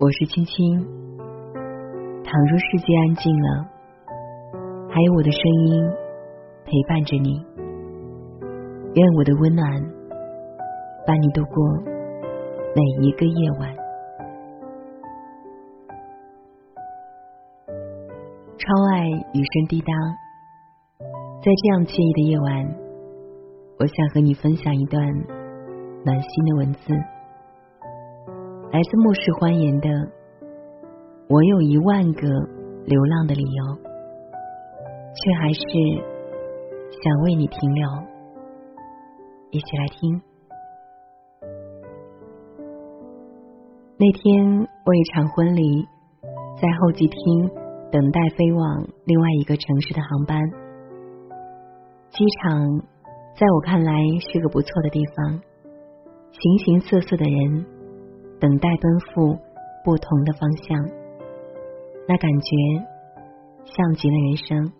我是青青。倘若世界安静了，还有我的声音陪伴着你。愿我的温暖伴你度过每一个夜晚。超爱雨声滴答，在这样惬意的夜晚，我想和你分享一段暖心的文字。来自末世欢颜的，我有一万个流浪的理由，却还是想为你停留。一起来听。那天我一场婚礼，在候机厅等待飞往另外一个城市的航班。机场在我看来是个不错的地方，形形色色的人。等待奔赴不同的方向，那感觉像极了人生。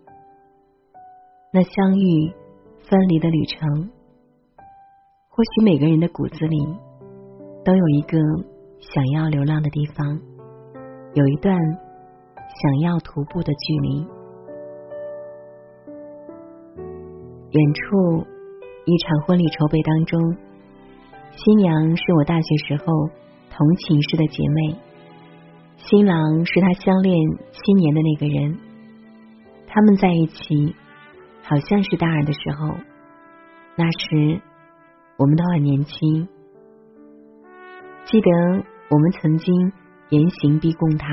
那相遇分离的旅程，或许每个人的骨子里都有一个想要流浪的地方，有一段想要徒步的距离。远处一场婚礼筹备当中，新娘是我大学时候。同寝室的姐妹，新郎是她相恋七年的那个人。他们在一起，好像是大二的时候。那时我们都很年轻。记得我们曾经严刑逼供他，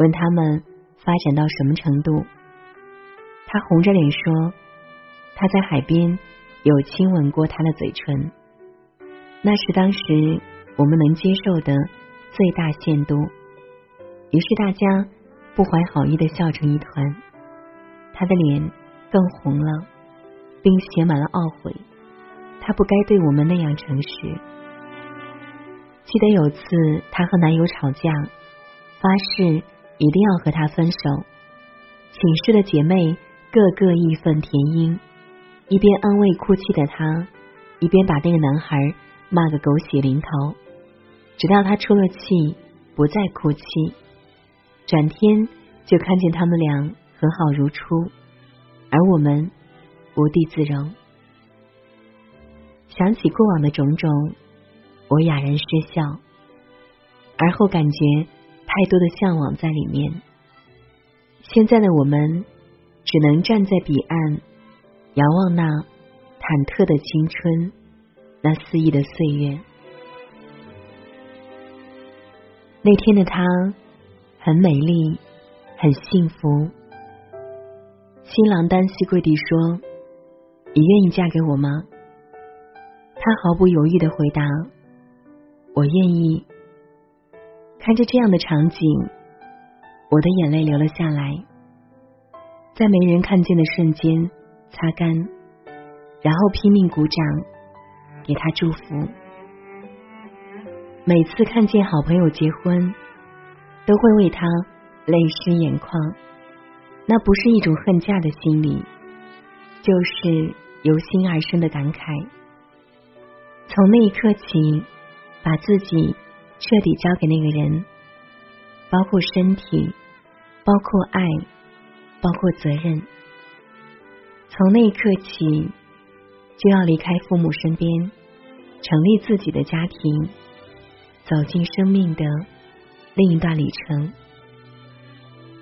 问他们发展到什么程度。他红着脸说，他在海边有亲吻过他的嘴唇。那是当时。我们能接受的最大限度。于是大家不怀好意的笑成一团，他的脸更红了，并写满了懊悔。他不该对我们那样诚实。记得有次她和男友吵架，发誓一定要和他分手。寝室的姐妹个个义愤填膺，一边安慰哭泣的她，一边把那个男孩骂个狗血淋头。直到他出了气，不再哭泣，转天就看见他们俩和好如初，而我们无地自容。想起过往的种种，我哑然失笑，而后感觉太多的向往在里面。现在的我们只能站在彼岸，遥望那忐忑的青春，那肆意的岁月。那天的她很美丽，很幸福。新郎单膝跪地说：“你愿意嫁给我吗？”她毫不犹豫的回答：“我愿意。”看着这样的场景，我的眼泪流了下来，在没人看见的瞬间擦干，然后拼命鼓掌，给他祝福。每次看见好朋友结婚，都会为他泪湿眼眶。那不是一种恨嫁的心理，就是由心而生的感慨。从那一刻起，把自己彻底交给那个人，包括身体，包括爱，包括责任。从那一刻起，就要离开父母身边，成立自己的家庭。走进生命的另一段旅程，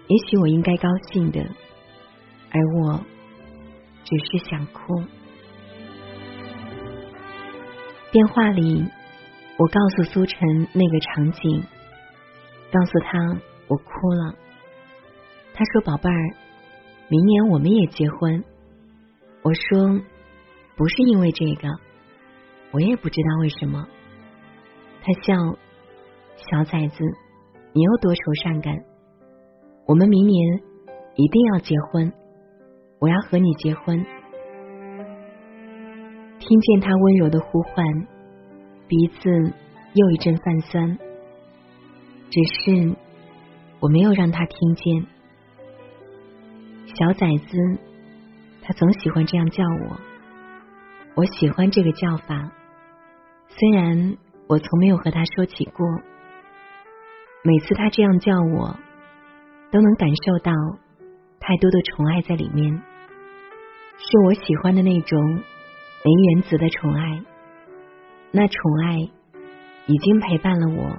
也许我应该高兴的，而我只是想哭。电话里，我告诉苏晨那个场景，告诉他我哭了。他说：“宝贝儿，明年我们也结婚。”我说：“不是因为这个，我也不知道为什么。”他笑，小崽子，你又多愁善感。我们明年一定要结婚，我要和你结婚。听见他温柔的呼唤，鼻子又一阵泛酸。只是我没有让他听见。小崽子，他总喜欢这样叫我，我喜欢这个叫法，虽然。我从没有和他说起过，每次他这样叫我，都能感受到太多的宠爱在里面，是我喜欢的那种没原则的宠爱。那宠爱已经陪伴了我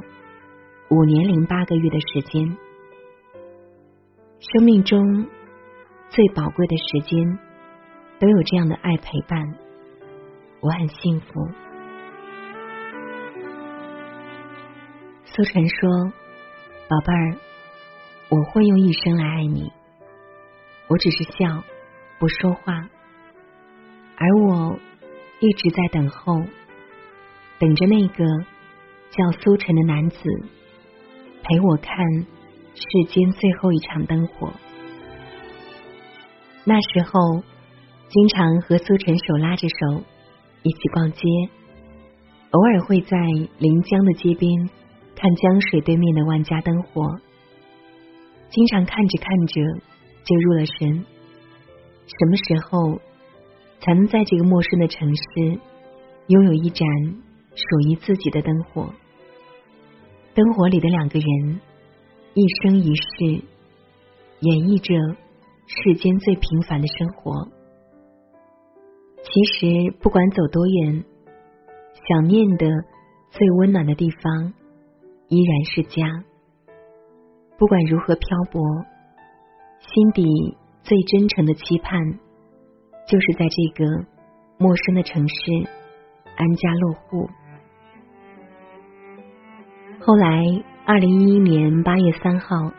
五年零八个月的时间，生命中最宝贵的时间都有这样的爱陪伴，我很幸福。苏晨说。宝贝儿，我会用一生来爱你。我只是笑，不说话，而我一直在等候，等着那个叫苏晨的男子陪我看世间最后一场灯火。那时候，经常和苏晨手拉着手一起逛街，偶尔会在临江的街边。看江水对面的万家灯火，经常看着看着就入了神。什么时候才能在这个陌生的城市拥有一盏属于自己的灯火？灯火里的两个人，一生一世，演绎着世间最平凡的生活。其实，不管走多远，想念的最温暖的地方。依然是家，不管如何漂泊，心底最真诚的期盼，就是在这个陌生的城市安家落户。后来，二零一一年八月三号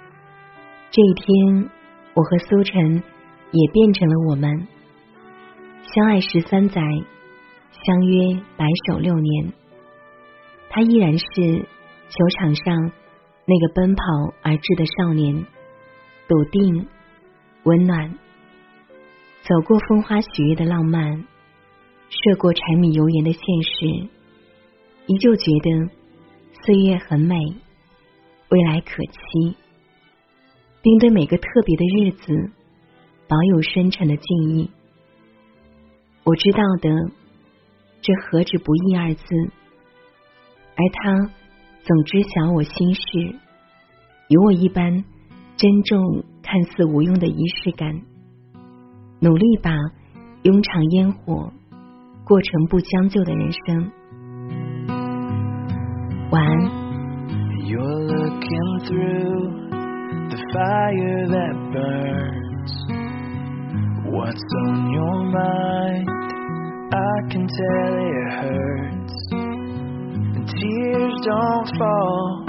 这一天，我和苏晨也变成了我们，相爱十三载，相约白首六年，他依然是。球场上那个奔跑而至的少年，笃定、温暖，走过风花雪月的浪漫，涉过柴米油盐的现实，依旧觉得岁月很美，未来可期，并对每个特别的日子保有深沉的敬意。我知道的，这何止不易二字，而他。总知晓我心事，有我一般珍重看似无用的仪式感，努力把庸常烟火过成不将就的人生。晚安。Tears don't fall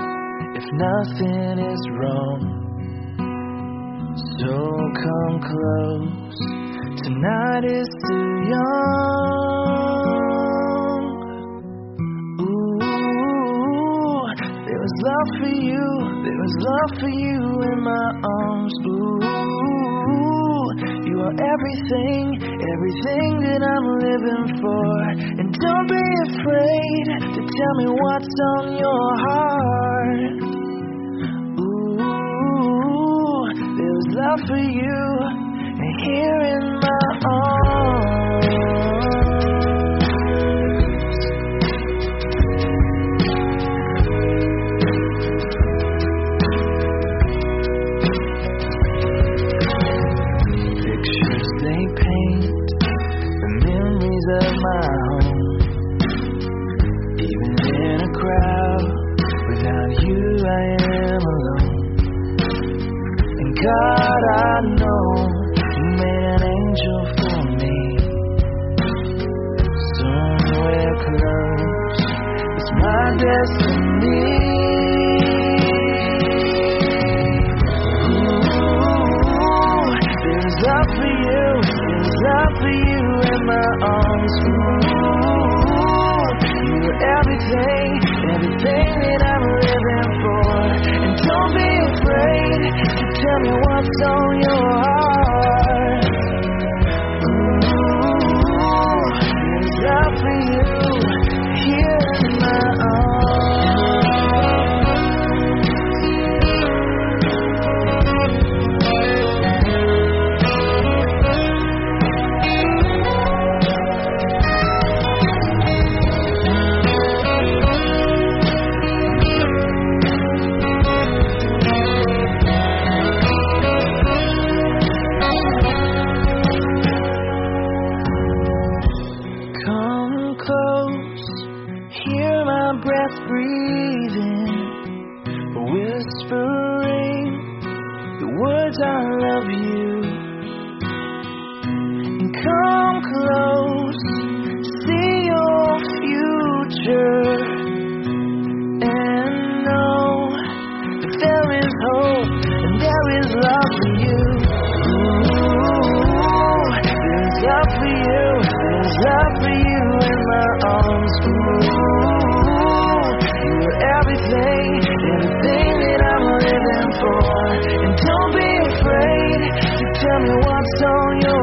if nothing is wrong. So come close, tonight is too young. Ooh, there was love for you, there was love for you in my arms. Ooh, you are everything, everything that I'm living for. And don't be afraid to tell me what's on your heart. Ooh, there's love for you here in my arms. Am alone. And God, I know you made an angel for me. Somewhere close, it's my destiny. Ooh, there's love for you, there's love for you in my arms. on your